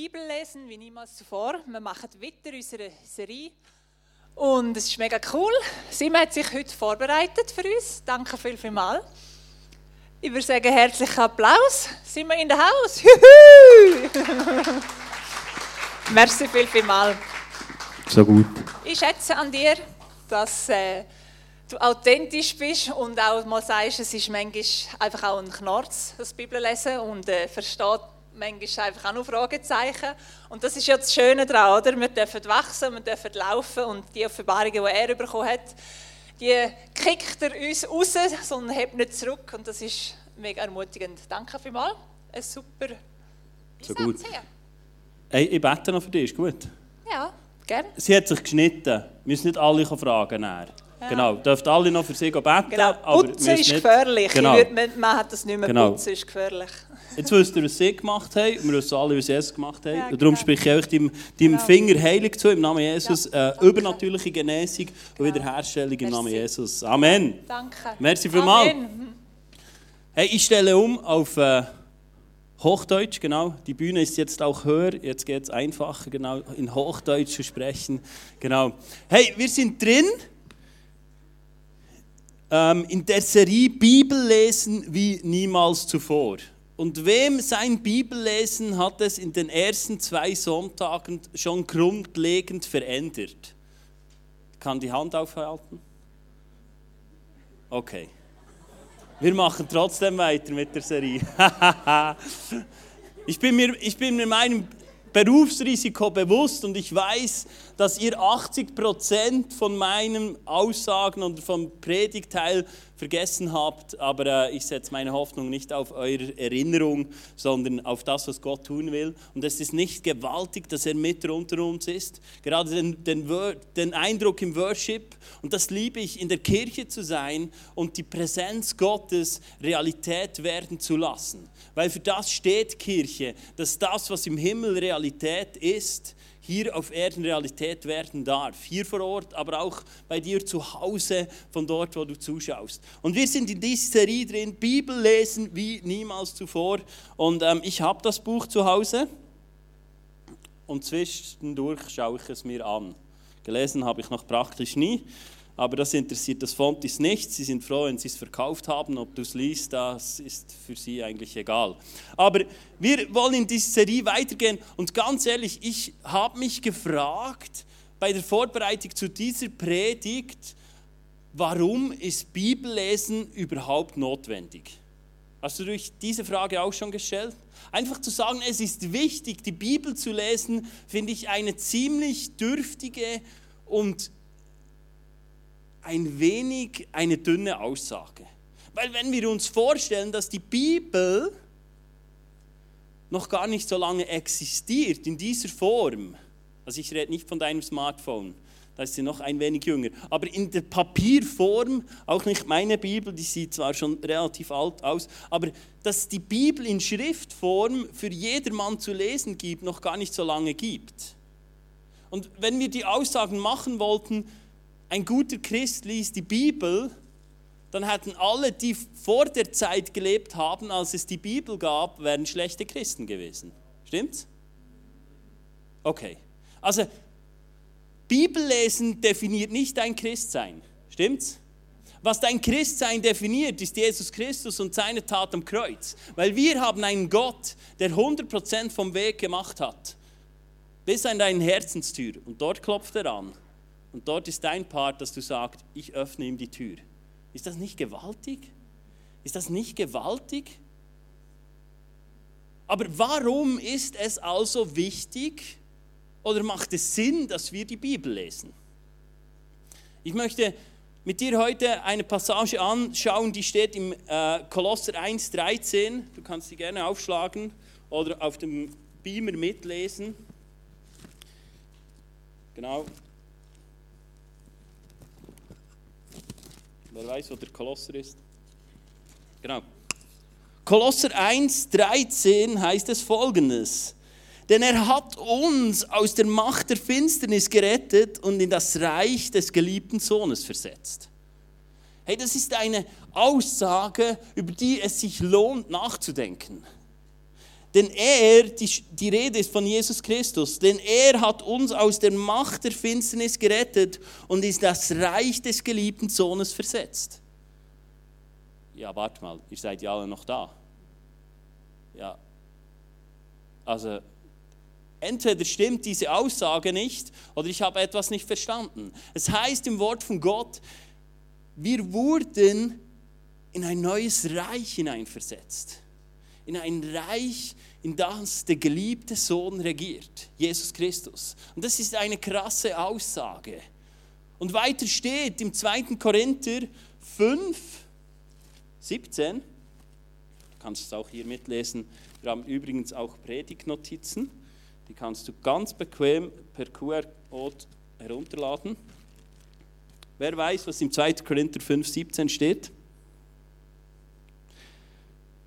Bibel lesen wie niemals zuvor. Wir machen weiter unsere Serie und es ist mega cool. Simon hat sich heute vorbereitet für uns. Danke viel, viel mal. Ich würde sagen, herzlichen Applaus. Sind wir in der Haus? Merci viel, viel mal. So gut. Ich schätze an dir, dass äh, du authentisch bist und auch mal sagst, es ist manchmal einfach auch ein Knorz, das Bibel lesen und äh, versteht manchmal einfach auch noch Fragezeichen. Und das ist ja das Schöne daran, oder? Wir dürfen wachsen, wir dürfen laufen und die Offenbarungen, die er bekommen hat, die kickt er uns raus, sondern hebt nicht zurück und das ist mega ermutigend. Danke vielmals. Ein super So gut. Hey, ich bete noch für dich, ist gut? Ja, gerne. Sie hat sich geschnitten. Wir müssen nicht alle fragen. nachher. Genau, dürft alle noch für sie beten. Genau, aber Putzen müssen ist nicht- gefährlich. Genau. Ich würd, man, man hat das nicht mehr. Genau. Putzen ist gefährlich. Jetzt wisst ihr, was sie gemacht haben. Wir wissen alle, was sie es gemacht haben. Ja, und darum genau. spreche ich euch deinem, deinem Genau. Finger heilig zu, im Namen Jesus. Ja, äh, übernatürliche Genesung und Genau. Wiederherstellung im Namen. Jesus. Amen. Danke. Merci vielmals. Hey, ich stelle um auf äh, Hochdeutsch, genau. Die Bühne ist jetzt auch höher. Jetzt geht es einfacher, genau, in Hochdeutsch zu sprechen. Genau. Hey, wir sind drin ähm, in der Serie Bibel lesen wie niemals zuvor. Und wem sein Bibellesen hat es in den ersten zwei Sonntagen schon grundlegend verändert? Kann die Hand aufhalten? Okay. Wir machen trotzdem weiter mit der Serie. ich, bin mir, ich bin mir meinem Berufsrisiko bewusst und ich weiß, dass ihr 80% von meinen Aussagen und vom Predigteil vergessen habt, aber äh, ich setze meine Hoffnung nicht auf eure Erinnerung, sondern auf das, was Gott tun will. Und es ist nicht gewaltig, dass er mit unter uns ist. Gerade den, den, den Eindruck im Worship, und das liebe ich, in der Kirche zu sein und die Präsenz Gottes Realität werden zu lassen. Weil für das steht Kirche, dass das, was im Himmel Realität ist, hier auf Erden Realität werden darf. Hier vor Ort, aber auch bei dir zu Hause, von dort, wo du zuschaust. Und wir sind in dieser Serie drin, Bibel lesen wie niemals zuvor. Und ähm, ich habe das Buch zu Hause und zwischendurch schaue ich es mir an. Gelesen habe ich noch praktisch nie, aber das interessiert das Fontis nicht. Sie sind froh, wenn sie es verkauft haben. Ob du es liest, das ist für sie eigentlich egal. Aber wir wollen in dieser Serie weitergehen und ganz ehrlich, ich habe mich gefragt bei der Vorbereitung zu dieser Predigt, warum ist Bibellesen überhaupt notwendig? Hast du dich diese Frage auch schon gestellt? Einfach zu sagen, es ist wichtig, die Bibel zu lesen, finde ich eine ziemlich dürftige und ein wenig eine dünne Aussage. Weil wenn wir uns vorstellen, dass die Bibel noch gar nicht so lange existiert in dieser Form, also ich rede nicht von deinem Smartphone, da ist sie noch ein wenig jünger, aber in der Papierform, auch nicht meine Bibel, die sieht zwar schon relativ alt aus, aber dass die Bibel in Schriftform für jedermann zu lesen gibt, noch gar nicht so lange gibt. Und wenn wir die Aussagen machen wollten, ein guter Christ liest die Bibel, dann hätten alle, die vor der Zeit gelebt haben, als es die Bibel gab, wären schlechte Christen gewesen. Stimmt's? Okay. Also, Bibellesen definiert nicht dein Christsein. Stimmt's? Was dein Christsein definiert, ist Jesus Christus und seine Tat am Kreuz. Weil wir haben einen Gott, der 100% vom Weg gemacht hat. Bis an deine Herzenstür. Und dort klopft er an. Und dort ist dein Part, dass du sagst, ich öffne ihm die Tür. Ist das nicht gewaltig? Ist das nicht gewaltig? Aber warum ist es also wichtig oder macht es Sinn, dass wir die Bibel lesen? Ich möchte mit dir heute eine Passage anschauen, die steht im äh, Kolosser 1,13. Du kannst sie gerne aufschlagen oder auf dem Beamer mitlesen. Genau. Wer weiß, wo der Kolosser ist? Genau. Kolosser 1, 13 heißt es folgendes. Denn er hat uns aus der Macht der Finsternis gerettet und in das Reich des geliebten Sohnes versetzt. Hey, das ist eine Aussage, über die es sich lohnt nachzudenken. Denn er, die, die Rede ist von Jesus Christus, denn er hat uns aus der Macht der Finsternis gerettet und ist das Reich des geliebten Sohnes versetzt. Ja, warte mal, ihr seid ja alle noch da. Ja, also entweder stimmt diese Aussage nicht oder ich habe etwas nicht verstanden. Es heißt im Wort von Gott, wir wurden in ein neues Reich hineinversetzt. In ein Reich, in das der geliebte Sohn regiert, Jesus Christus. Und das ist eine krasse Aussage. Und weiter steht im 2. Korinther 5, 17, du kannst es auch hier mitlesen, wir haben übrigens auch Predigtnotizen, die kannst du ganz bequem per QR-Code herunterladen. Wer weiß, was im 2. Korinther 5, 17 steht?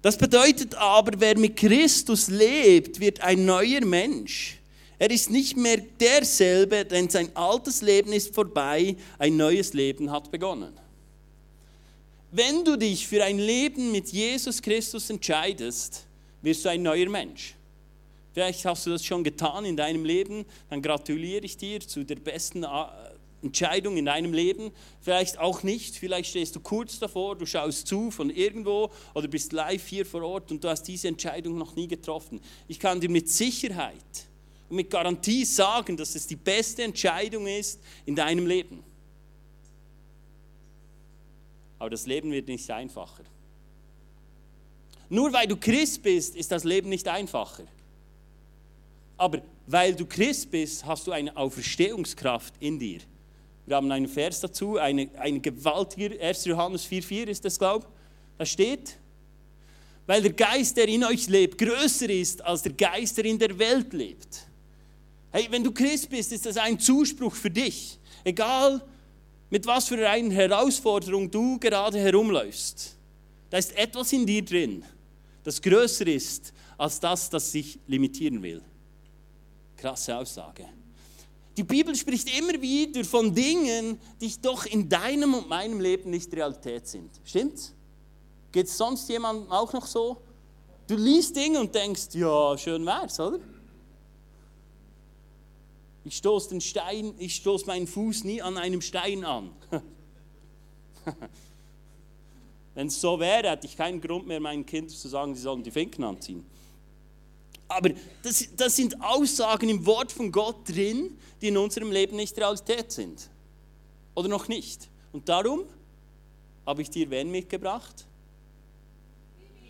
Das bedeutet aber, wer mit Christus lebt, wird ein neuer Mensch. Er ist nicht mehr derselbe, denn sein altes Leben ist vorbei, ein neues Leben hat begonnen. Wenn du dich für ein Leben mit Jesus Christus entscheidest, wirst du ein neuer Mensch. Vielleicht hast du das schon getan in deinem Leben, dann gratuliere ich dir zu der besten Entscheidung in deinem Leben, vielleicht auch nicht, vielleicht stehst du kurz davor, du schaust zu von irgendwo oder bist live hier vor Ort und du hast diese Entscheidung noch nie getroffen. Ich kann dir mit Sicherheit und mit Garantie sagen, dass es die beste Entscheidung ist in deinem Leben. Aber das Leben wird nicht einfacher. Nur weil du Christ bist, ist das Leben nicht einfacher. Aber weil du Christ bist, hast du eine Auferstehungskraft in dir. Wir haben einen Vers dazu, eine, ein gewaltiger, 1. Johannes 4,4 ist das, glaube ich. Da steht, weil der Geist, der in euch lebt, größer ist als der Geist, der in der Welt lebt. Hey, wenn du Christ bist, ist das ein Zuspruch für dich. Egal, mit was für einer Herausforderung du gerade herumläufst. Da ist etwas in dir drin, das größer ist als das, das sich limitieren will. Krasse Aussage. Die Bibel spricht immer wieder von Dingen, die doch in deinem und meinem Leben nicht Realität sind. Stimmt's? Geht es sonst jemandem auch noch so? Du liest Dinge und denkst, ja, schön wär's, oder? Ich stoße den Stein, ich stoße meinen Fuß nie an einem Stein an. Wenn es so wäre, hätte ich keinen Grund mehr, meinen Kindern zu sagen, sie sollen die Finken anziehen. Aber das, das sind Aussagen im Wort von Gott drin, die in unserem Leben nicht Realität sind. Oder noch nicht. Und darum habe ich dir wen mitgebracht?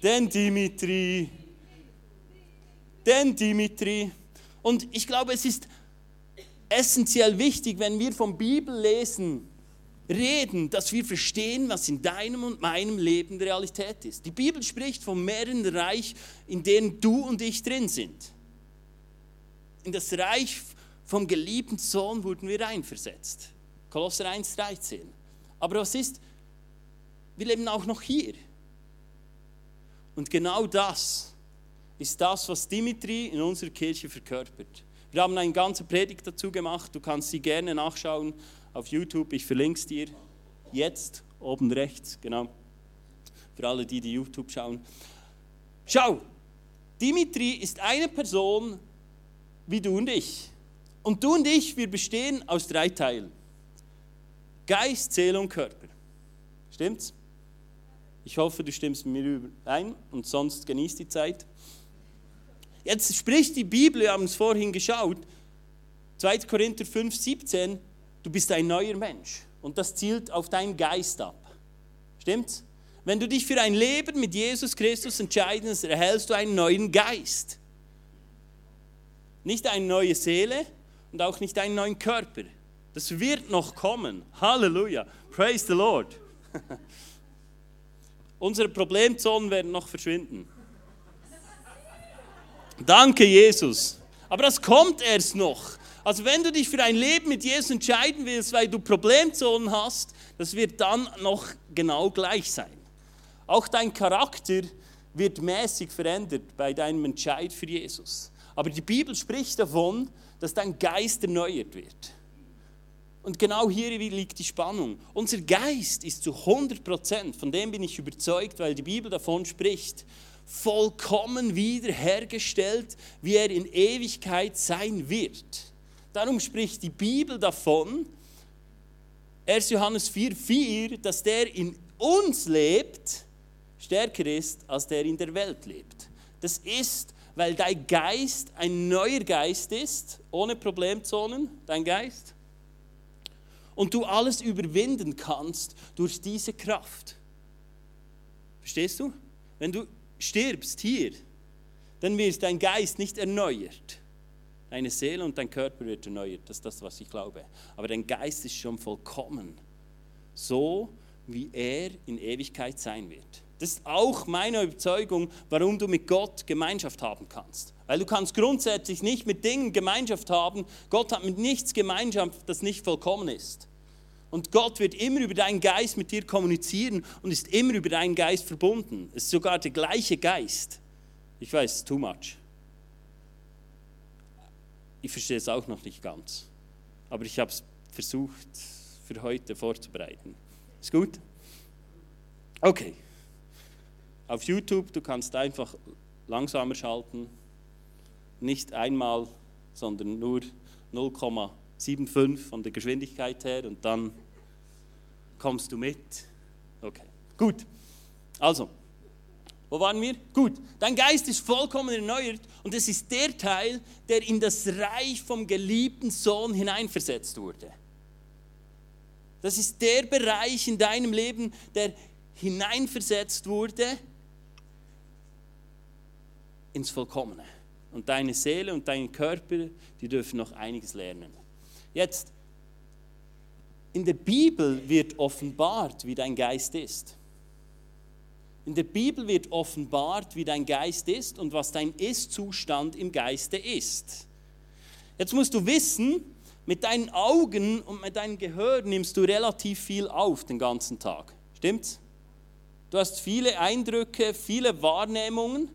Den Dimitri. Den Dimitri. Und ich glaube, es ist essentiell wichtig, wenn wir vom Bibel lesen, reden, dass wir verstehen, was in deinem und meinem Leben Realität ist. Die Bibel spricht vom mehreren Reich, in dem du und ich drin sind. In das Reich vom geliebten Sohn wurden wir einversetzt. Kolosser 1,13. Aber was ist? Wir leben auch noch hier. Und genau das ist das, was Dimitri in unserer Kirche verkörpert. Wir haben eine ganze Predigt dazu gemacht, du kannst sie gerne nachschauen auf YouTube. Ich verlinke es dir jetzt oben rechts, genau. Für alle, die die YouTube schauen. Schau, Dimitri ist eine Person wie du und ich. Und du und ich, wir bestehen aus drei Teilen. Geist, Seele und Körper. Stimmt's? Ich hoffe, du stimmst mit mir ein und sonst genießt die Zeit. Jetzt spricht die Bibel, wir haben es vorhin geschaut, 2. Korinther 5, 17, Du bist ein neuer Mensch und das zielt auf deinen Geist ab. Stimmt's? Wenn du dich für ein Leben mit Jesus Christus entscheidest, erhältst du einen neuen Geist. Nicht eine neue Seele und auch nicht einen neuen Körper. Das wird noch kommen. Halleluja. Praise the Lord. Unsere Problemzonen werden noch verschwinden. Danke, Jesus. Aber das kommt erst noch. Also wenn du dich für ein Leben mit Jesus entscheiden willst, weil du Problemzonen hast, das wird dann noch genau gleich sein. Auch dein Charakter wird mäßig verändert bei deinem Entscheid für Jesus. Aber die Bibel spricht davon, dass dein Geist erneuert wird. Und genau hier liegt die Spannung. Unser Geist ist zu 100 Prozent, von dem bin ich überzeugt, weil die Bibel davon spricht, vollkommen wiederhergestellt, wie er in Ewigkeit sein wird. Darum spricht die Bibel davon, 1. Johannes 4,4, dass der in uns lebt, stärker ist, als der in der Welt lebt. Das ist, weil dein Geist ein neuer Geist ist, ohne Problemzonen, dein Geist. Und du alles überwinden kannst durch diese Kraft. Verstehst du? Wenn du stirbst hier, dann wird dein Geist nicht erneuert. Deine Seele und dein Körper wird erneuert. Das ist das, was ich glaube. Aber dein Geist ist schon vollkommen. So, wie er in Ewigkeit sein wird. Das ist auch meine Überzeugung, warum du mit Gott Gemeinschaft haben kannst. Weil du kannst grundsätzlich nicht mit Dingen Gemeinschaft haben. Gott hat mit nichts Gemeinschaft, das nicht vollkommen ist. Und Gott wird immer über deinen Geist mit dir kommunizieren und ist immer über deinen Geist verbunden. Es ist sogar der gleiche Geist. Ich weiß, too much. Ich verstehe es auch noch nicht ganz. Aber ich habe es versucht für heute vorzubereiten. Ist gut? Okay. Auf YouTube, du kannst einfach langsamer schalten. Nicht einmal, sondern nur 0,75 von der Geschwindigkeit her und dann kommst du mit. Okay, gut. Also, wo waren wir? Gut, dein Geist ist vollkommen erneuert und es ist der Teil, der in das Reich vom geliebten Sohn hineinversetzt wurde. Das ist der Bereich in deinem Leben, der hineinversetzt wurde ins Vollkommene. Und deine Seele und dein Körper, die dürfen noch einiges lernen. Jetzt, in der Bibel wird offenbart, wie dein Geist ist. In der Bibel wird offenbart, wie dein Geist ist und was dein Ist-Zustand im Geiste ist. Jetzt musst du wissen, mit deinen Augen und mit deinem Gehör nimmst du relativ viel auf den ganzen Tag. Stimmt's? Du hast viele Eindrücke, viele Wahrnehmungen.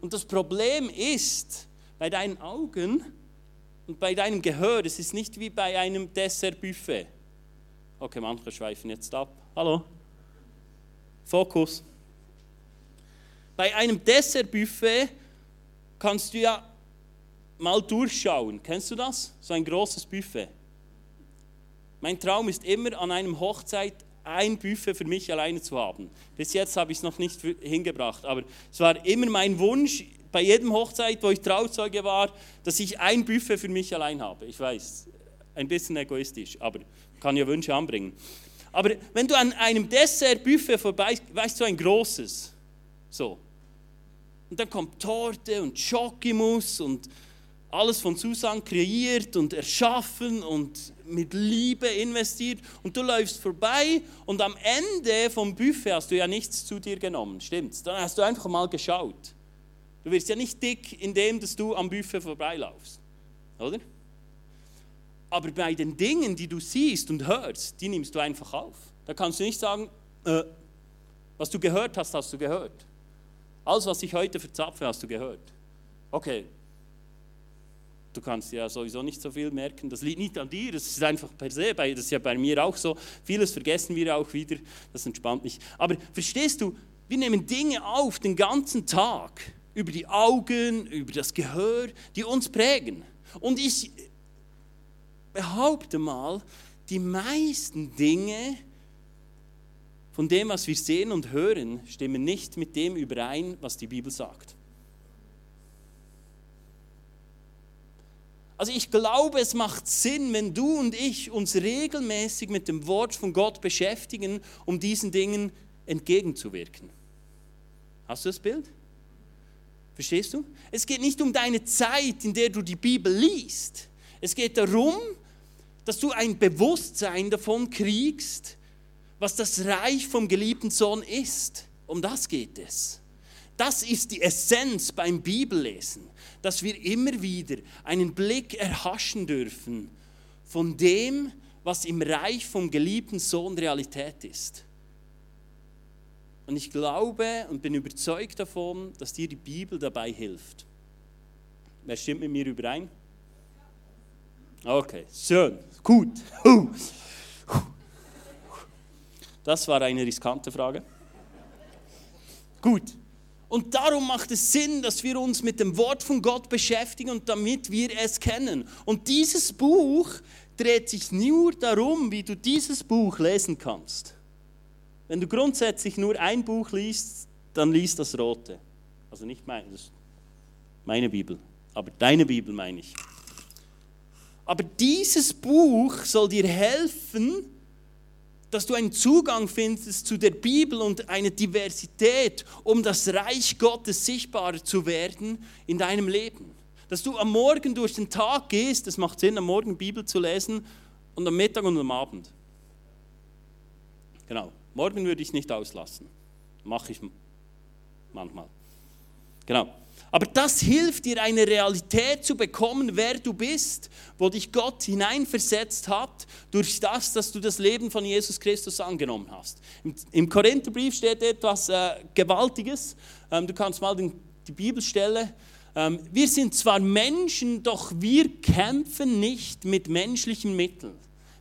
Und das Problem ist, bei deinen Augen und bei deinem Gehör, es ist nicht wie bei einem Dessertbuffet. Okay, manche schweifen jetzt ab. Hallo? Fokus. Bei einem Dessertbuffet kannst du ja mal durchschauen. Kennst du das? So ein großes Buffet. Mein Traum ist immer, an einem Hochzeit ein Buffet für mich alleine zu haben. Bis jetzt habe ich es noch nicht hingebracht, aber es war immer mein Wunsch, bei jedem Hochzeit, wo ich Trauzeuge war, dass ich ein Buffet für mich allein habe. Ich weiß, ein bisschen egoistisch, aber kann ja Wünsche anbringen. Aber wenn du an einem Dessert-Buffet vorbei, weißt du, ein großes, so, und dann kommt Torte und Schokimus und alles von Susan kreiert und erschaffen und mit Liebe investiert und du läufst vorbei und am Ende vom Buffet hast du ja nichts zu dir genommen, stimmt's? Dann hast du einfach mal geschaut. Du wirst ja nicht dick, indem dass du am Buffet vorbeilaufst, oder? Aber bei den Dingen, die du siehst und hörst, die nimmst du einfach auf. Da kannst du nicht sagen, äh, was du gehört hast, hast du gehört. Alles, was ich heute verzapfe, hast du gehört. Okay, du kannst ja sowieso nicht so viel merken. Das liegt nicht an dir, das ist einfach per se, das ist ja bei mir auch so. Vieles vergessen wir auch wieder, das entspannt mich. Aber verstehst du, wir nehmen Dinge auf den ganzen Tag, über die Augen, über das Gehör, die uns prägen. Und ich behaupte mal, die meisten Dinge, von dem, was wir sehen und hören, stimmen nicht mit dem überein, was die Bibel sagt. Also ich glaube, es macht Sinn, wenn du und ich uns regelmäßig mit dem Wort von Gott beschäftigen, um diesen Dingen entgegenzuwirken. Hast du das Bild? Verstehst du? Es geht nicht um deine Zeit, in der du die Bibel liest. Es geht darum, dass du ein Bewusstsein davon kriegst, was das Reich vom geliebten Sohn ist. Um das geht es. Das ist die Essenz beim Bibellesen, dass wir immer wieder einen Blick erhaschen dürfen von dem, was im Reich vom geliebten Sohn Realität ist. Und ich glaube und bin überzeugt davon, dass dir die Bibel dabei hilft. Wer stimmt mit mir überein? Okay, schön, gut. Das war eine riskante Frage. Gut. Und darum macht es Sinn, dass wir uns mit dem Wort von Gott beschäftigen und damit wir es kennen. Und dieses Buch dreht sich nur darum, wie du dieses Buch lesen kannst. Wenn du grundsätzlich nur ein Buch liest, dann liest das rote. Also nicht mein, meine Bibel, aber deine Bibel meine ich. Aber dieses Buch soll dir helfen, dass du einen Zugang findest zu der Bibel und eine Diversität, um das Reich Gottes sichtbarer zu werden in deinem Leben. Dass du am Morgen durch den Tag gehst, es macht Sinn, am Morgen Bibel zu lesen und am Mittag und am Abend. Genau, morgen würde ich es nicht auslassen. Mache ich manchmal. Genau. Aber das hilft dir, eine Realität zu bekommen, wer du bist, wo dich Gott hineinversetzt hat, durch das, dass du das Leben von Jesus Christus angenommen hast. Im, Korintherbrief steht etwas äh, Gewaltiges. Ähm, du kannst mal den, die Bibelstelle. Ähm, wir sind zwar Menschen, doch wir kämpfen nicht mit menschlichen Mitteln.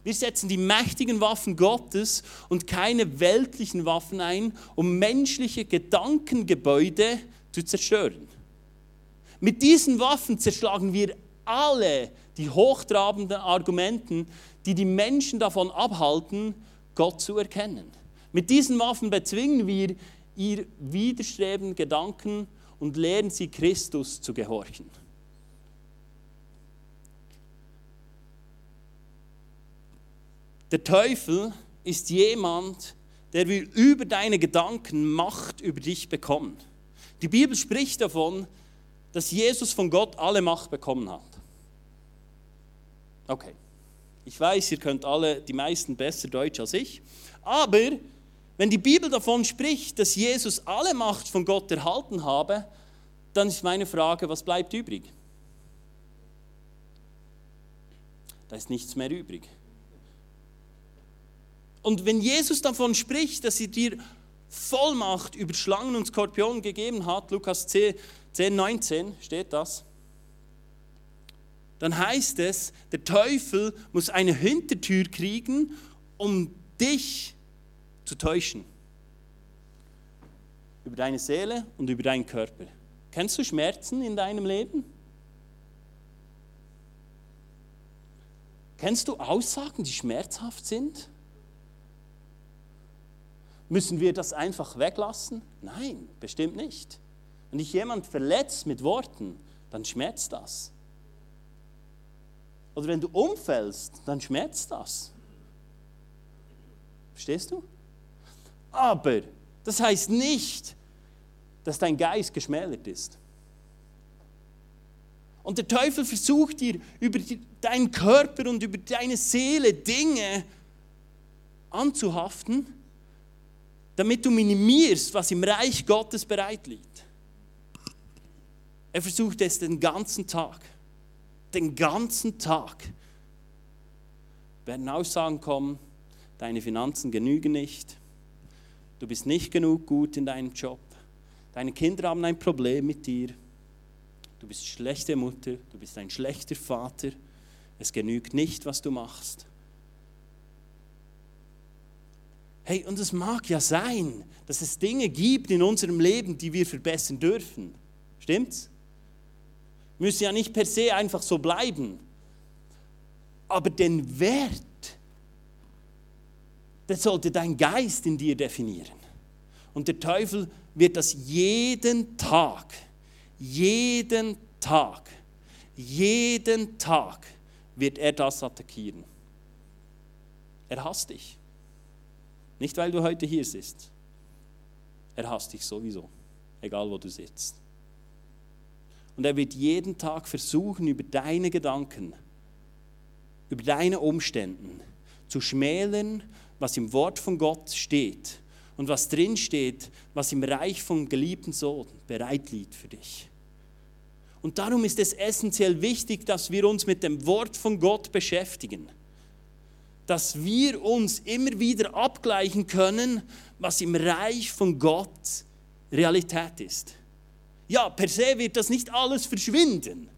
Wir setzen die mächtigen Waffen Gottes und keine weltlichen Waffen ein, um menschliche Gedankengebäude zu zerstören. Mit diesen Waffen zerschlagen wir alle die hochtrabenden Argumenten, die die Menschen davon abhalten, Gott zu erkennen. Mit diesen Waffen bezwingen wir ihr widerstrebenden Gedanken und lehren sie Christus zu gehorchen. Der Teufel ist jemand, der will über deine Gedanken Macht über dich bekommen. Die Bibel spricht davon, dass Jesus von Gott alle Macht bekommen hat. Okay, ich weiß, ihr könnt alle, die meisten besser Deutsch als ich, aber wenn die Bibel davon spricht, dass Jesus alle Macht von Gott erhalten habe, dann ist meine Frage, was bleibt übrig? Da ist nichts mehr übrig. Und wenn Jesus davon spricht, dass er dir Vollmacht über Schlangen und Skorpionen gegeben hat, Lukas 10, 10, 19 steht das, dann heißt es, der Teufel muss eine Hintertür kriegen, um dich zu täuschen. Über deine Seele und über deinen Körper. Kennst du Schmerzen in deinem Leben? Kennst du Aussagen, die schmerzhaft sind? Müssen wir das einfach weglassen? Nein, bestimmt nicht. Wenn dich jemand verletzt mit Worten, dann schmerzt das. Oder wenn du umfällst, dann schmerzt das. Verstehst du? Aber das heißt nicht, dass dein Geist geschmälert ist. Und der Teufel versucht dir über deinen Körper und über deine Seele Dinge anzuhaften, damit du minimierst, was im Reich Gottes bereit liegt. Er versucht es den ganzen Tag. Den ganzen Tag werden Aussagen kommen, deine Finanzen genügen nicht, du bist nicht genug gut in deinem Job, deine Kinder haben ein Problem mit dir, du bist schlechte Mutter, du bist ein schlechter Vater, es genügt nicht, was du machst. Hey, und es mag ja sein, dass es Dinge gibt in unserem Leben, die wir verbessern dürfen. Stimmt's? müssen ja nicht per se einfach so bleiben. Aber den Wert, das sollte dein Geist in dir definieren. Und der Teufel wird das jeden Tag, jeden Tag, jeden Tag wird er das attackieren. Er hasst dich. Nicht, weil du heute hier sitzt. Er hasst dich sowieso, egal wo du sitzt. Und er wird jeden Tag versuchen, über deine Gedanken, über deine Umstände zu schmälern, was im Wort von Gott steht und was drin steht, was im Reich vom geliebten Sohn bereit liegt für dich. Und darum ist es essentiell wichtig, dass wir uns mit dem Wort von Gott beschäftigen. Dass wir uns immer wieder abgleichen können, was im Reich von Gott Realität ist. Ja, per se wird das nicht alles verschwinden.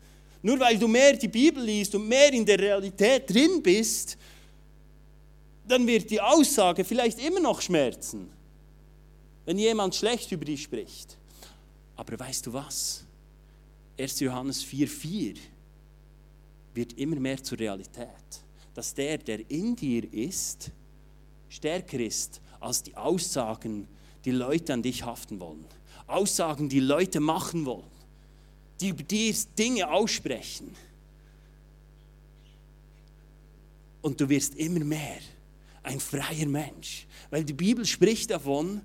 Nur weil du mehr die Bibel liest und mehr in der Realität drin bist, dann wird die Aussage vielleicht immer noch schmerzen, wenn jemand schlecht über dich spricht. Aber weißt du was? 1. Johannes 4,4 wird immer mehr zur Realität. Dass der, der in dir ist, stärker ist als die Aussagen, die Leute an dich haften wollen. Aussagen, die Leute machen wollen. Die über dir Dinge aussprechen. Und du wirst immer mehr ein freier Mensch. Weil die Bibel spricht davon,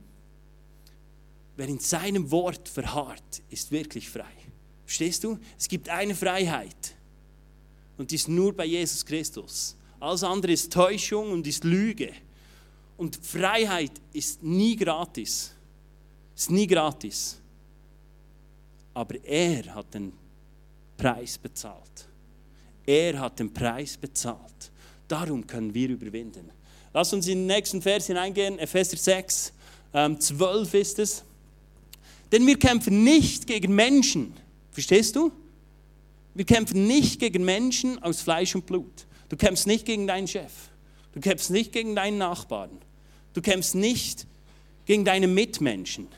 wer in seinem Wort verharrt, ist wirklich frei. Verstehst du? Es gibt eine Freiheit. Und die ist nur bei Jesus Christus. Alles andere ist Täuschung und ist Lüge. Und Freiheit ist nie gratis. Ist nie gratis. Aber er hat den Preis bezahlt. Er hat den Preis bezahlt. Darum können wir überwinden. Lass uns in den nächsten Vers hineingehen, Epheser 6, ähm, 12 ist es. Denn wir kämpfen nicht gegen Menschen. Verstehst du? Wir kämpfen nicht gegen Menschen aus Fleisch und Blut. Du kämpfst nicht gegen deinen Chef. Du kämpfst nicht gegen deinen Nachbarn. Du kämpfst nicht gegen deine Mitmenschen,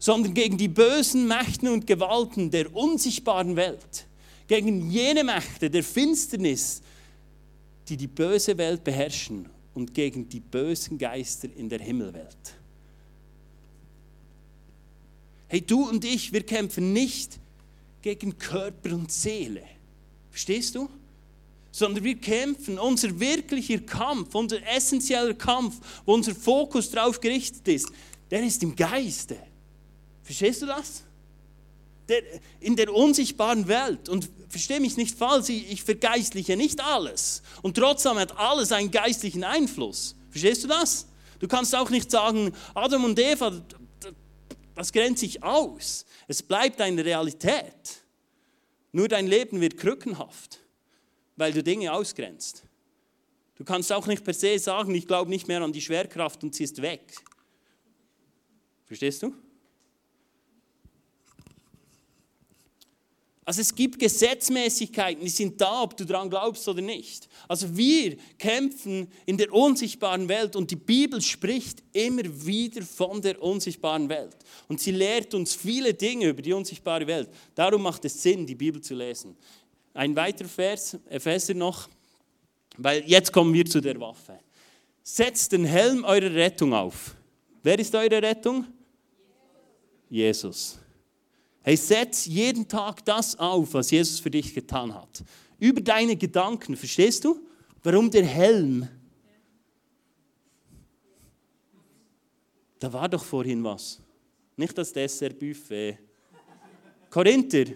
sondern gegen die bösen Mächten und Gewalten der unsichtbaren Welt, gegen jene Mächte der Finsternis, die die böse Welt beherrschen und gegen die bösen Geister in der Himmelwelt. Hey, du und ich, wir kämpfen nicht gegen Körper und Seele. Verstehst du? Sondern wir kämpfen, unser wirklicher Kampf, unser essentieller Kampf, wo unser Fokus darauf gerichtet ist, der ist im Geiste. Verstehst du das? Der, in der unsichtbaren Welt. Und verstehe mich nicht falsch, ich vergeistliche nicht alles. Und trotzdem hat alles einen geistlichen Einfluss. Verstehst du das? Du kannst auch nicht sagen, Adam und Eva, das grenzt sich aus. Es bleibt eine Realität. Nur dein Leben wird krückenhaft, weil du Dinge ausgrenzt. Du kannst auch nicht per se sagen, ich glaube nicht mehr an die Schwerkraft und sie ist weg. Verstehst du? Also es gibt Gesetzmäßigkeiten, die sind da, ob du daran glaubst oder nicht. Also wir kämpfen in der unsichtbaren Welt und die Bibel spricht immer wieder von der unsichtbaren Welt. Und sie lehrt uns viele Dinge über die unsichtbare Welt. Darum macht es Sinn, die Bibel zu lesen. Ein weiterer Vers, Epheser noch, weil jetzt kommen wir zu der Waffe. Setzt den Helm eurer Rettung auf. Wer ist eure Rettung? Jesus. Hey, setz jeden Tag das auf, was Jesus für dich getan hat. Über deine Gedanken, verstehst du? Warum der Helm? Da war doch vorhin was. Nicht das Dessertbuffet. Korinther,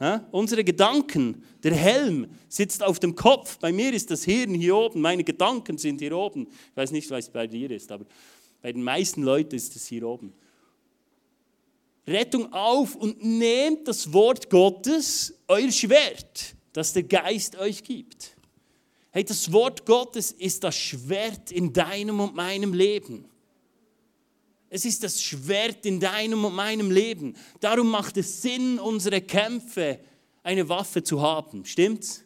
ja? unsere Gedanken, der Helm sitzt auf dem Kopf. Bei mir ist das Hirn hier oben, meine Gedanken sind hier oben. Ich weiß nicht, was bei dir ist, aber bei den meisten Leuten ist es hier oben. Rettung auf und nehmt das Wort Gottes, euer Schwert, das der Geist euch gibt. Hey, das Wort Gottes ist das Schwert in deinem und meinem Leben. Es ist das Schwert in deinem und meinem Leben. Darum macht es Sinn, unsere Kämpfe eine Waffe zu haben. Stimmt's?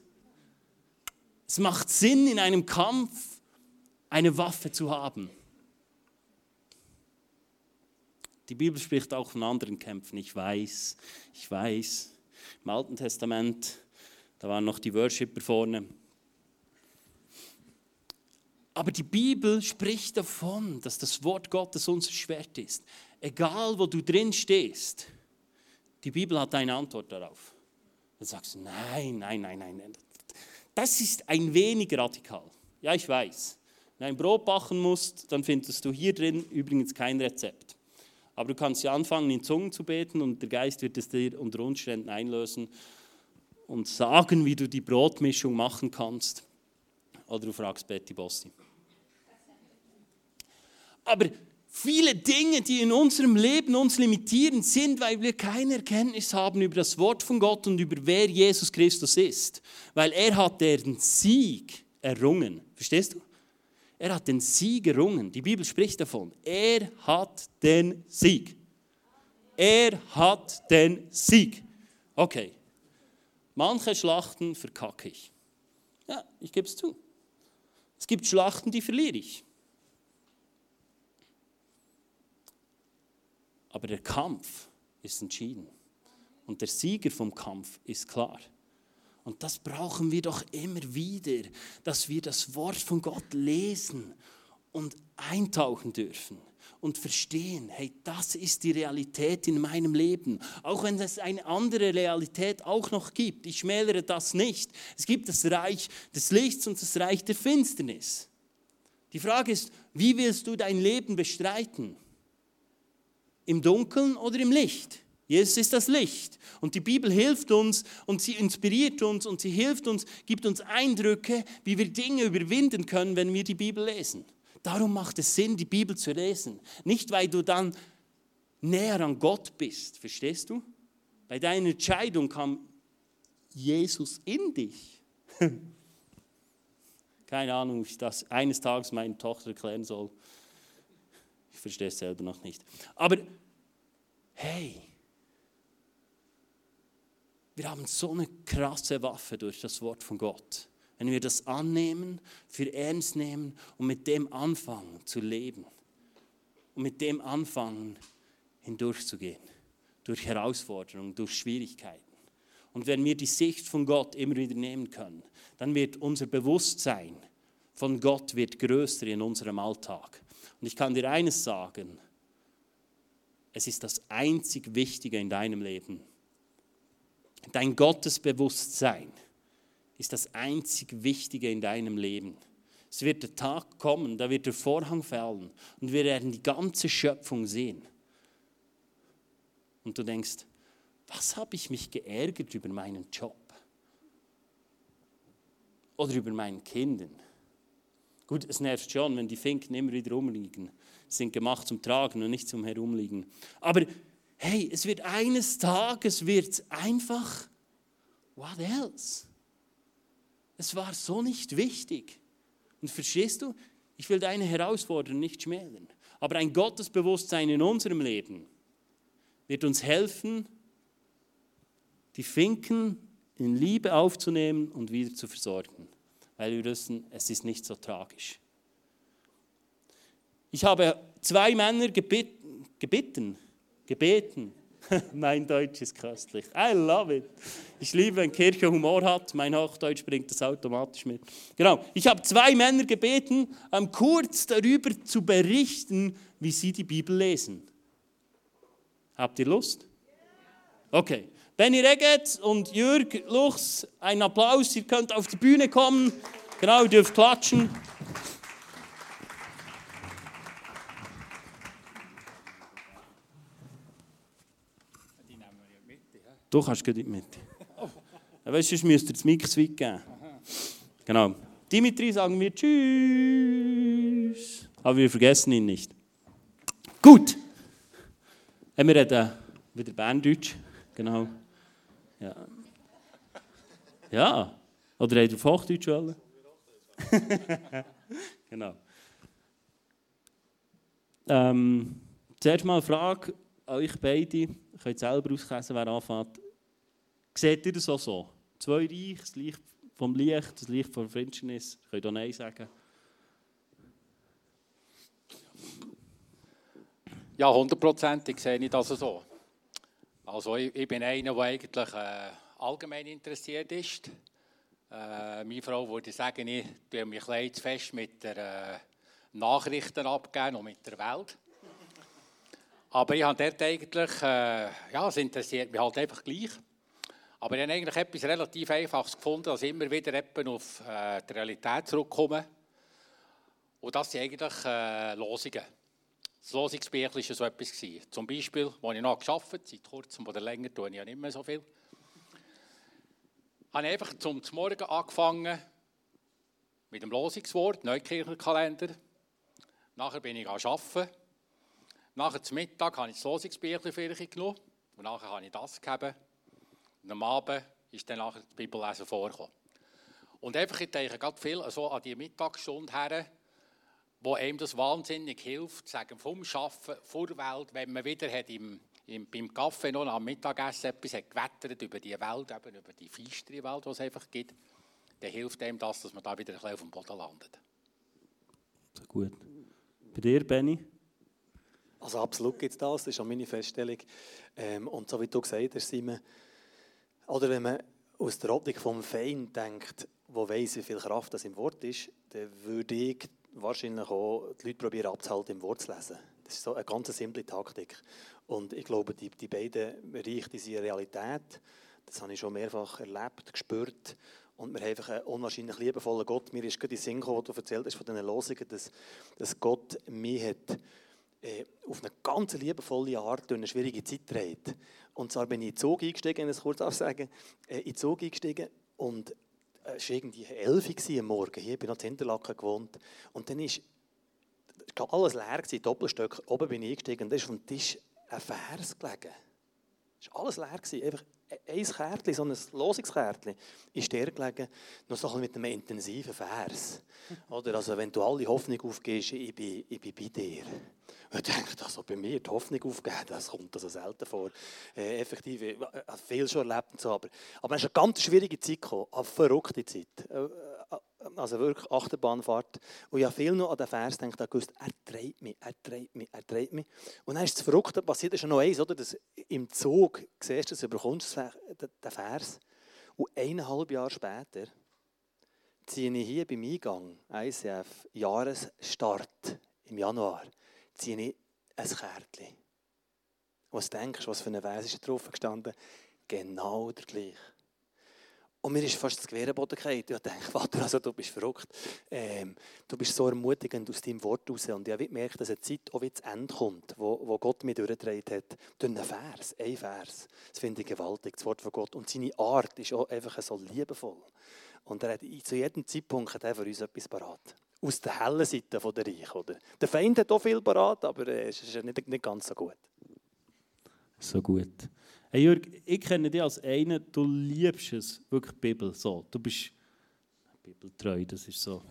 Es macht Sinn, in einem Kampf eine Waffe zu haben. Die Bibel spricht auch von anderen Kämpfen. Ich weiß, ich weiß. Im Alten Testament, da waren noch die Worshipper vorne. Aber die Bibel spricht davon, dass das Wort Gottes unser Schwert ist. Egal, wo du drin stehst, die Bibel hat eine Antwort darauf. Dann sagst du, nein, nein, nein, nein. Das ist ein wenig radikal. Ja, ich weiß. Wenn du ein Brot backen musst, dann findest du hier drin übrigens kein Rezept. Aber du kannst ja anfangen, in Zungen zu beten und der Geist wird es dir unter Umständen einlösen und sagen, wie du die Brotmischung machen kannst. Oder du fragst Betty Bossi. Aber viele Dinge, die in unserem Leben uns limitieren, sind, weil wir keine Erkenntnis haben über das Wort von Gott und über wer Jesus Christus ist. Weil er hat den Sieg errungen. Verstehst du? Er hat den Sieg errungen. Die Bibel spricht davon. Er hat den Sieg. Er hat den Sieg. Okay. Manche Schlachten verkacke ich. Ja, ich gebe es zu. Es gibt Schlachten, die verliere ich. Aber der Kampf ist entschieden. Und der Sieger vom Kampf ist klar. Und das brauchen wir doch immer wieder, dass wir das Wort von Gott lesen und eintauchen dürfen und verstehen, hey, das ist die Realität in meinem Leben. Auch wenn es eine andere Realität auch noch gibt. Ich schmälere das nicht. Es gibt das Reich des Lichts und das Reich der Finsternis. Die Frage ist, wie willst du dein Leben bestreiten? Im Dunkeln oder im Licht? Jesus ist das Licht. Und die Bibel hilft uns und sie inspiriert uns und sie hilft uns, gibt uns Eindrücke, wie wir Dinge überwinden können, wenn wir die Bibel lesen. Darum macht es Sinn, die Bibel zu lesen. Nicht, weil du dann näher an Gott bist, verstehst du? Bei deiner Entscheidung kam Jesus in dich. Keine Ahnung, wie ich das eines Tages meiner Tochter erklären soll. Ich verstehe es selber noch nicht. Aber hey, wir haben so eine krasse Waffe durch das Wort von Gott. Wenn wir das annehmen, für ernst nehmen und mit dem anfangen zu leben und mit dem anfangen hindurchzugehen, durch Herausforderungen, durch Schwierigkeiten. Und wenn wir die Sicht von Gott immer wieder nehmen können, dann wird unser Bewusstsein von Gott wird größer in unserem Alltag. Und ich kann dir eines sagen, es ist das einzig Wichtige in deinem Leben, Dein Gottesbewusstsein ist das einzig Wichtige in deinem Leben. Es wird der Tag kommen, da wird der Vorhang fallen und wir werden die ganze Schöpfung sehen. Und du denkst, was habe ich mich geärgert über meinen Job? Oder über meinen Kindern? Gut, es nervt schon, wenn die Finken immer wieder rumliegen. Sie sind gemacht zum Tragen und nicht zum Herumliegen. Aber hey, es wird eines Tages wird's einfach, what else? Es war so nicht wichtig. Und verstehst du, ich will deine Herausforderung nicht schmälern, aber ein Gottesbewusstsein in unserem Leben wird uns helfen, die Finken in Liebe aufzunehmen und wieder zu versorgen, weil wir wissen, es ist nicht so tragisch. Ich habe zwei Männer gebeten, gebeten gebeten. mein Deutsch ist köstlich. I love it. Ich liebe, wenn Kirche Humor hat. Mein Hochdeutsch bringt das automatisch mit. Genau. Ich habe zwei Männer gebeten, um kurz darüber zu berichten, wie sie die Bibel lesen. Habt ihr Lust? Okay. Benny Reget und Jürg Luchs, ein Applaus. Ihr könnt auf die Bühne kommen. Genau, ihr dürft klatschen. Du kannst gleich mit. Oh. Weißt du, sonst müsst ihr das Mix weit geben. Genau. Dimitri sagen wir Tschüss. Aber wir vergessen ihn nicht. Gut. Wir reden wieder Berndeutsch. Genau. Ja. Ja. Oder reden auf Hochdeutsch wollen? genau. Ähm, zuerst mal eine Frage an euch beide. Ihr könnt selber auslesen, wer anfängt. Seht ihr das so? Zwei Reich, das Licht vom Licht, das Licht von Finsternis. Ich kann auch Nein sagen. Ja, hundertprozentig sehe ich das so. Also ich, ich bin einer, der eigentlich äh, allgemein interessiert ist. Äh, meine Frau würde sagen, ich tue mich ein fest mit der äh, Nachrichten abgeben und mit der Welt. Aber ich habe dort eigentlich, äh, ja, es interessiert mich halt einfach gleich. Aber ich habe eigentlich etwas relativ Einfaches gefunden, dass ich immer wieder auf äh, die Realität zurückkomme. Und das sind eigentlich äh, Losungen. Das Losungsbüchlein war so etwas. Gewesen. Zum Beispiel, als ich noch gearbeitet habe, seit kurzem oder länger tue ich ja nicht mehr so viel, habe ich einfach zum Morgen angefangen mit dem Losungswort, Neukirchenkalender. Nachher bin ich arbeiten. Nachher zum Mittag habe ich das Losungsbüchlein für genommen. Und nachher habe ich das gegeben. Und am Abend ist dann nachher das Bibellesen vorgekommen. Und einfach, ich denke gerade viel so an die Mittagsstunde her, wo einem das wahnsinnig hilft, sagen, vom Arbeiten, vor der Welt, wenn man wieder hat im, im, beim Kaffee noch am Mittagessen etwas hat gewettert über die Welt, eben über die feistere Welt, die es einfach gibt, dann hilft einem das, dass man da wieder ein bisschen auf dem Boden landet. Gut. Bei dir, Benny? Also absolut gibt es das, das ist auch meine Feststellung. Ähm, und so wie du gesagt hast, Simon, oder wenn man aus der Optik vom Feind denkt, wo weiss, wie viel Kraft das im Wort ist, dann würde ich wahrscheinlich auch die Leute probieren abzuhalten, im Wort zu lesen. Das ist so eine ganz simple Taktik. Und ich glaube, die, die beiden Bereiche die sind Realität. Das habe ich schon mehrfach erlebt, gespürt. Und wir haben einfach einen unwahrscheinlich liebevollen Gott. Mir ist gerade die Sinn gekommen, du erzählt hast von diesen Losungen, dass, dass Gott mich hat, äh, auf eine ganz liebevolle Art durch eine schwierige Zeit trägt. Und zwar bin ich in den Zug eingestiegen, es kurz sagen, äh, in den Zug eingestiegen und es war irgendwie 11 Uhr am Morgen. Hier bin ich noch in Hinterlaken gewohnt. Und dann ist alles leer Doppelstöcke. Oben bin ich eingestiegen und da ist auf dem Tisch ein Vers gelegen. Es war alles leer. Einfach ein Kärtchen, so ein Losungskärtchen, ist der gelegen, noch so mit einem intensiven Vers. Oder? Also, wenn du alle Hoffnung aufgibst, ich bin, ich bin bei dir. Ich denke, also bei mir die Hoffnung aufgeben, das kommt also selten vor. Äh, effektiv, ich habe viel schon erlebt und so, aber, es ist eine ganz schwierige Zeit gekommen, eine verrückte Zeit. Also wirklich Achterbahnfahrt. Und ich habe viel noch an den Vers gedacht, er dreht mich, er dreht mich, er dreht mich. Und dann ist das Verrückte passiert, ist noch eins, oder? Dass im Zug siehst du, dass du bekommst den Vers. Und eineinhalb Jahre später ziehe ich hier beim Eingang, ICF, Jahresstart im Januar, ziehe ich ein Kärtchen. Was denkst du, was für ein Vers ist drauf gestanden? Genau der gleiche. Und mir ist fast das Querboden gefallen. Ich dachte, Vater, also, du bist verrückt. Ähm, du bist so ermutigend aus deinem Wort raus. Und ich habe gemerkt, dass eine Zeit auch wieder zu Ende kommt, wo, wo Gott mich durchgedreht hat. Durch einen Vers, ein Vers. Das finde ich gewaltig, das Wort von Gott. Und seine Art ist auch einfach so liebevoll. Und er hat zu jedem Zeitpunkt hat er für uns etwas parat. Aus der hellen Seite der Reich. Oder? Der Feind hat auch viel parat, aber äh, es ist nicht, nicht ganz so gut. So gut. Hey Jörg, ich kenne dich als einen, du liebst es, wirklich Bibel. So, du bist bibeltreu, das ist so.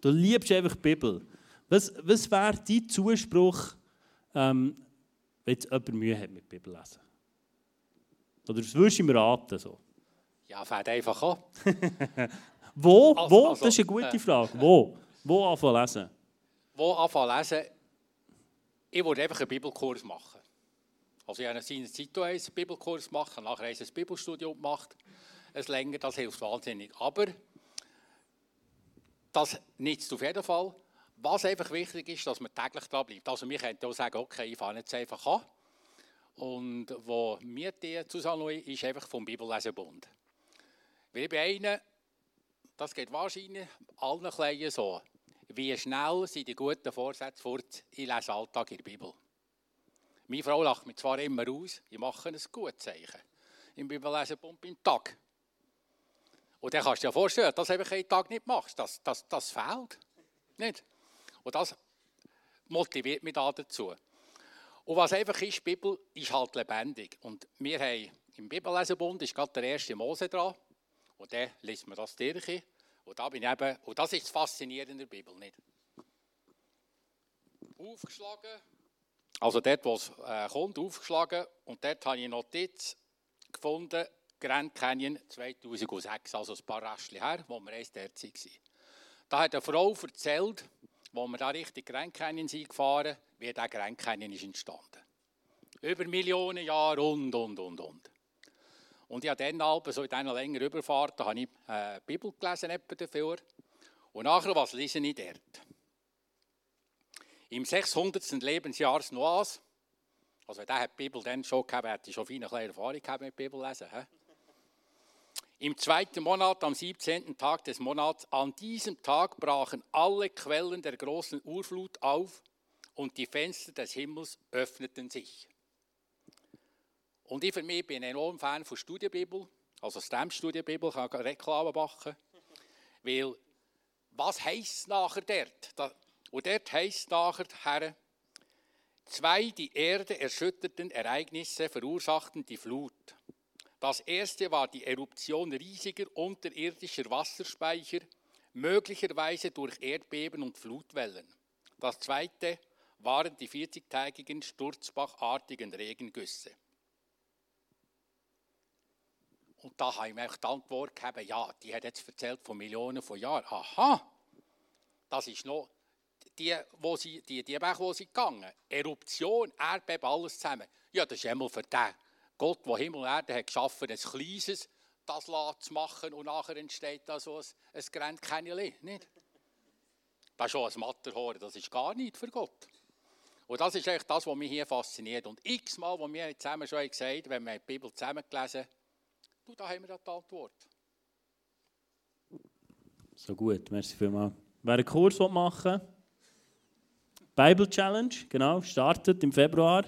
Du liebst einfach Bibel. Was, was wäre dein Zuspruch, ähm, wenn jetzt jemand Mühe hat mit Bibel lesen? Oder was würdest du ihm raten? So? Ja, fährt einfach an. wo? Also, wo? Also, das ist eine gute äh, Frage. Wo? Wo anfangen lesen? Wo anfangen lesen? Ich würde einfach einen Bibelkurs machen. Also ich habe in Zeit einen Bibelkurs gemacht, nachher ein Bibelstudium gemacht. Es länger, das hilft wahnsinnig. Aber das nützt auf jeden Fall. Was einfach wichtig ist, dass man täglich da bleibt. Also wir können auch sagen, okay, ich fange jetzt einfach an. Und wo mir die zusammen ist einfach vom Bibellesenbund. Wir bei einen, das geht wahrscheinlich allen Kleinen so. Wie schnell sind die guten Vorsätze fort? Ich lese Alltag in der Bibel. Meine Frau lacht mich zwar immer aus, ich mache ein gutes Zeichen. Im Bibellesen Pump Tag. Und dann kannst du dir vorstellen, dass du einen Tag nicht machst. Das, das, das fehlt. Nicht? Und das motiviert mich da dazu. Und was einfach ist, die Bibel ist halt lebendig. Und wir haben im Bibellesenbund ist gerade der erste Mose dran. Und dann liest man das durch. Und, da bin ich eben, und das ist das Faszinierende der Bibel. Nicht? Aufgeschlagen, also dort, wo es äh, kommt, aufgeschlagen. Und dort habe ich eine Notiz gefunden, Grand Canyon 2006, also ein paar Rastchen her, wo wir erst dort waren. Da hat eine Frau erzählt, wo wir da richtig Grand Canyon sind gefahren, wie der Grand Canyon ist entstanden. Über Millionen Jahre und, und, und, und. Und ich habe dann Alpen, so in dieser längeren Überfahrt, da habe ich äh, Bibel gelesen dafür. Und nachher, was lese ich dort? Im 600. Lebensjahr Noahs, also der hat die Bibel dann schon gehabt, hat schon viel Erfahrung gehabt mit Bibellesen. He? Im zweiten Monat, am 17. Tag des Monats, an diesem Tag brachen alle Quellen der großen Urflut auf und die Fenster des Himmels öffneten sich. Und ich für mich bin ein enorm Fan von Studienbibel, also Stem-Studienbibel, ich kann Reklame machen, weil was heisst nachher dort? Und dort heisst nachher, zwei die Erde erschütterten Ereignisse verursachten die Flut. Das erste war die Eruption riesiger unterirdischer Wasserspeicher, möglicherweise durch Erdbeben und Flutwellen. Das zweite waren die 40-tägigen sturzbachartigen Regengüsse. Und da habe ich mir die Antwort gegeben, ja, die hat jetzt erzählt von Millionen von Jahren. Aha, das ist noch die, wo sie, die, die Weg, wo sie gegangen Eruption, Erdbeben, alles zusammen. Ja, das ist einmal für den Gott, der Himmel und Erde hat geschaffen, ein kleines, das zu machen und nachher entsteht da so ein, ein Grenzkännchen, nicht? Das ist schon ein Matterhorn, das ist gar nicht für Gott. Und das ist eigentlich das, was mich hier fasziniert. Und x-mal, was wir zusammen schon gesagt haben, wenn wir die Bibel zusammen gelesen haben, da haben wir die Antwort. So gut, merci vielmals. Wer einen Kurs machen will, Bible Challenge, genau, startet im Februar.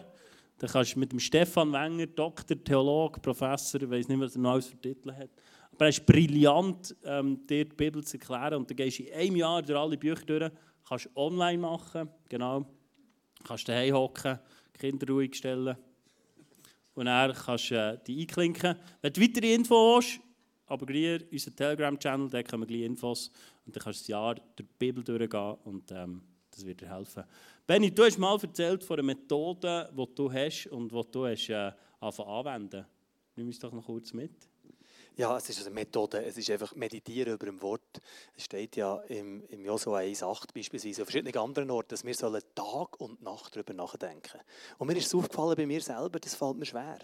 Da kannst du mit dem Stefan Wenger, Doktor, Theologe, Professor, ich weiß nicht, was er noch alles für Titel hat, aber er ist brillant, ähm, dir die Bibel zu erklären. Und dann gehst du in einem Jahr durch alle Bücher durch, kannst online machen, genau. Kannst daheim hocken, Kinder ruhig stellen. Und dann kannst du äh, die einklinken. Wenn du weitere Infos hast, abonniere unseren Telegram-Channel, da kommen gleich Infos. Und dann kannst du das Jahr durch die Bibel durchgehen und ähm, das wird dir helfen. Benny, du hast mal erzählt von einer Methode, die du hast und die du hast, äh, anwenden Nimm uns doch noch kurz mit. Ja, es ist eine Methode. Es ist einfach Meditieren über ein Wort. Es steht ja im, im Josua 1,8 beispielsweise, auf verschiedenen anderen Orten, dass wir sollen Tag und Nacht darüber nachdenken. Und mir ist es aufgefallen bei mir selber, das fällt mir schwer.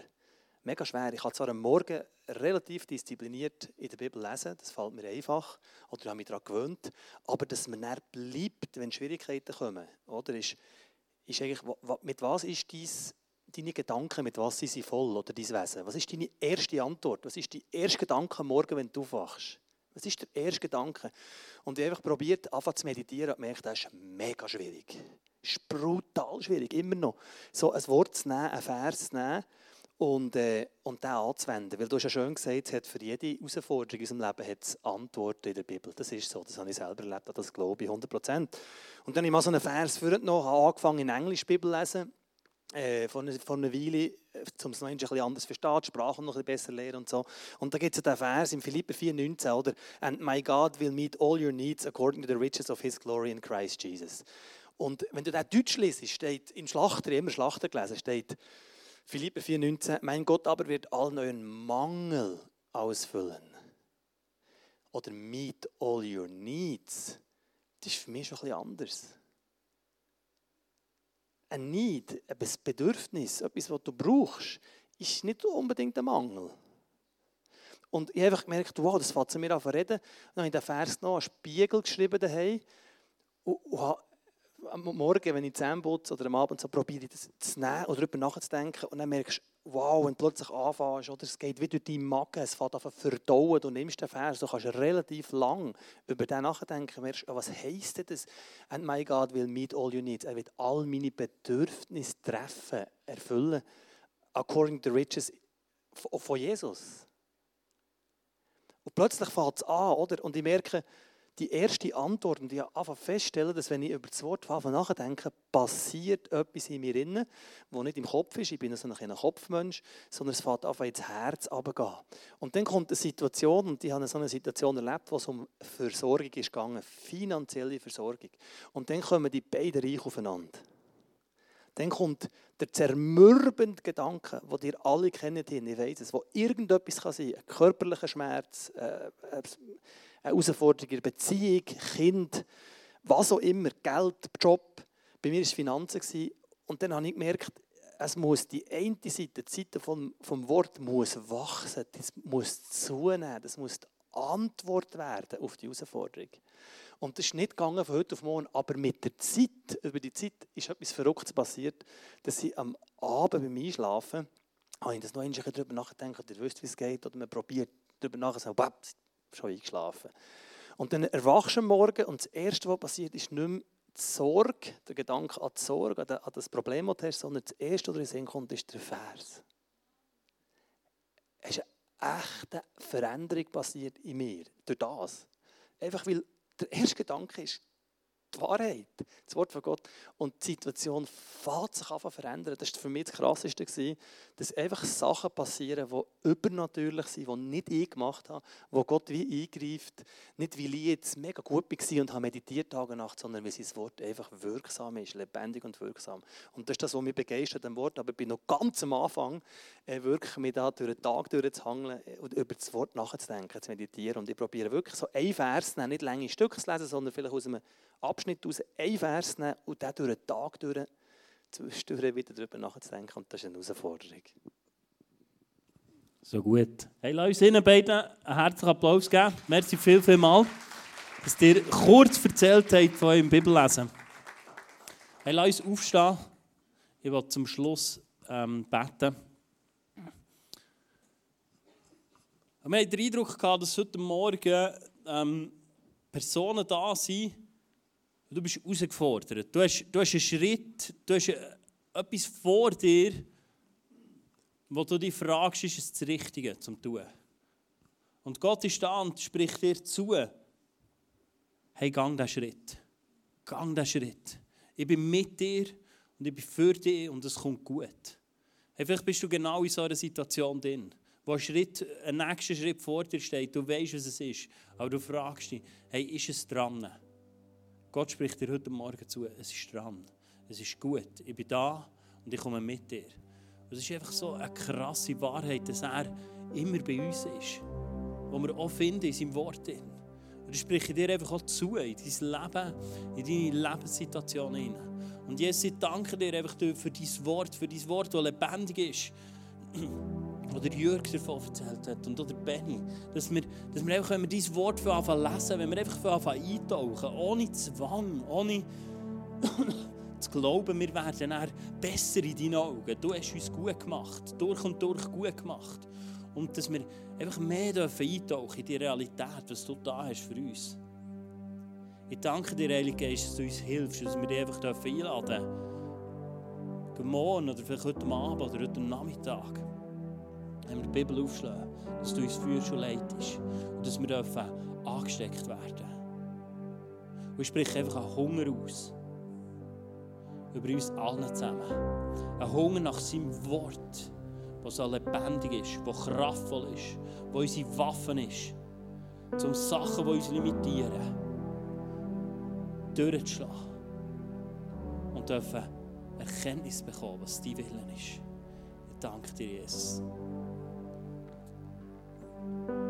Mega schwer. Ich kann zwar am Morgen relativ diszipliniert in der Bibel lesen, das fällt mir einfach, oder habe mich daran gewöhnt, aber dass man dann bleibt, wenn Schwierigkeiten kommen, oder, ist, ist eigentlich, mit was ist dies deine Gedanken, mit was sind sie voll oder dein Wesen? Was ist deine erste Antwort? Was ist dein erster Gedanke am Morgen, wenn du aufwachst? Was ist der erste Gedanke? Und ich habe einfach probiert, einfach zu meditieren und gemerkt, das ist mega schwierig. Das ist brutal schwierig, immer noch. So ein Wort zu nehmen, ein Vers zu nehmen und, äh, und den anzuwenden. Weil du hast ja schön gesagt, es hat für jede Herausforderung in unserem Leben hat Antworten in der Bibel. Das ist so, das habe ich selber erlebt, das glaube ich 100 Prozent. Und dann habe ich mal so einen Vers vorgenommen, habe angefangen in Englisch Bibel zu lesen äh, von, von einer Weile, äh, um es noch ein bisschen anders zu verstehen, die Sprache noch ein bisschen besser lernen und so. Und da gibt es ja den Vers in Philipper 4,19, oder? And my God will meet all your needs according to the riches of his glory in Christ Jesus. Und wenn du das Deutsch liest, steht in Schlachter, immer Schlachter gelesen, steht Philipper 4,19, mein Gott aber wird all euren Mangel ausfüllen. Oder meet all your needs. Das ist für mich schon bisschen anders ein Need, ein Bedürfnis, etwas, was du brauchst, ist nicht unbedingt ein Mangel. Und ich habe einfach gemerkt, wow, das fängt zu mir an zu reden. Dann habe ich den Vers noch einen Spiegel geschrieben daheim. Und, und habe am Morgen, wenn ich Zähne putze oder am Abend so probiere ich das zu nehmen oder darüber nachzudenken und dann merkst du, wow, wenn du plötzlich anfängst, oder es geht wieder durch deinen Magen, es fängt an zu verdauen, du nimmst den Vers, du kannst relativ lang über den nachdenken, merkst, was heisst das? And my God will meet all your needs. Er wird all meine Bedürfnisse treffen, erfüllen, according to the riches von Jesus. Und plötzlich fängt es an, oder? Und ich merke, die erste Antwort, und ich habe feststellen, dass wenn ich über das Wort nachdenke, passiert etwas in mir drin, das nicht im Kopf ist, ich bin so ein Kopfmensch, sondern es fängt an, ins Herz runterzugehen. Und dann kommt eine Situation, und ich habe so eine Situation erlebt, wo es um Versorgung ist gegangen, finanzielle Versorgung. Und dann kommen die beiden Reiche aufeinander. Dann kommt der zermürbende Gedanke, den ihr alle kennt, ich weiß es, wo irgendetwas kann sein kann, ein körperlicher Schmerz, äh, äh eine Herausforderung in der Beziehung, Kind, was auch immer, Geld, Job. Bei mir war es Finanzen. Und dann habe ich gemerkt, es muss die eine Seite, die Seite vom, vom Wort muss wachsen, das muss zunehmen, das muss die Antwort werden auf die Herausforderung. Und das ist nicht gegangen von heute auf morgen, aber mit der Zeit, über die Zeit ist etwas Verrücktes passiert, dass ich am Abend beim Einschlafen, habe ich das noch ein darüber nachgedacht, ihr wisst, wie es geht, oder man probiert darüber nachzudenken, schon eingeschlafen. Und dann erwachst du am Morgen und das Erste, was passiert, ist nicht mehr die Sorge, der Gedanke an die Sorge, an das Problem, das du hast, sondern das Erste, was in den Sinn kommt, ist der Vers. Es ist eine echte Veränderung passiert in mir, durch das. Einfach weil der erste Gedanke ist, die Wahrheit, das Wort von Gott. Und die Situation fängt sich an zu verändern. Das war für mich das Krasseste, dass einfach Sachen passieren, die übernatürlich sind, die nicht ich gemacht habe, wo Gott wie eingreift. Nicht, weil ich jetzt mega gut war und habe meditiert Tag und Nacht, sondern weil sein Wort einfach wirksam ist, lebendig und wirksam. Und das ist das, was mich begeistert am Wort. Aber ich bin noch ganz am Anfang, äh, wirklich mich da durch den Tag durchzuhangeln und über das Wort nachzudenken, zu meditieren. Und ich probiere wirklich so ein Vers, nicht lange Stücke zu lesen, sondern vielleicht aus einem Abschnitt aus, einen Vers nehmen und den durch den Tag durch, wieder darüber nachzudenken. Und das ist eine Herausforderung. So gut. Hey, lass uns Ihnen beiden einen herzlichen Applaus geben. Merci viel, viel mal, dass ihr kurz erzählt habt von eurem Bibellesen. Hey, lass uns aufstehen. Ich will zum Schluss ähm, beten. Wir hatten den Eindruck, dass heute Morgen ähm, Personen da sind, du bist herausgefordert. Du hast, du hast einen Schritt, du hast etwas vor dir, wo du dich fragst, ist es das Richtige zum tun? Und Gott ist da und spricht dir zu. Hey, gang diesen Schritt. Gang diesen Schritt. Ich bin mit dir und ich bin für dich und es kommt gut. Hey, vielleicht bist du genau in so einer Situation drin, wo ein, Schritt, ein nächster Schritt vor dir steht. Du weißt, was es ist, aber du fragst dich, hey, ist es dran? Gott spricht dir heute Morgen zu, es ist dran. Es ist gut. Ich bin da und ich komme mit dir. Das ist einfach so eine krasse Wahrheit, dass er immer bei uns ist. Wo wir auch finden in seinem Wort. Und ich spreche dir einfach auch zu, in dein Leben, in deine Lebenssituation hinein. Und Jesus, ich danke dir einfach für dein Wort, für dein Wort, das lebendig ist. Wo der Jürg davon erzählt hat und oder Benny. Dass wir, dass wir einfach, wenn wir dein Wort anfangen lesen, wenn wir einfach anfangen eintauchen, ohne Zwang, ohne zu glauben, wir werden dann besser in deinen Augen. Du hast uns gut gemacht, durch und durch gut gemacht. Und dass wir einfach mehr dürfen eintauchen in die Realität, was du da hast für uns. Ich danke dir, Heilige Geist, dass du uns hilfst, dass wir dich einfach einladen dürfen. Morgen oder vielleicht heute Abend oder heute Nachmittag. Wenn wir die Bibel aufschlagen, dass du uns führst und leitest. Und dass wir dürfen angesteckt werden. Und ich spreche einfach einen Hunger aus über uns allen zusammen. Ein Hunger nach seinem Wort, das so lebendig ist, das kraftvoll ist, das unsere Waffen ist, um Sachen, die uns limitieren, durchzuschlagen und dürfen Erkenntnis bekommen, was dein Willen ist. Ich danke dir, Jesus. thank you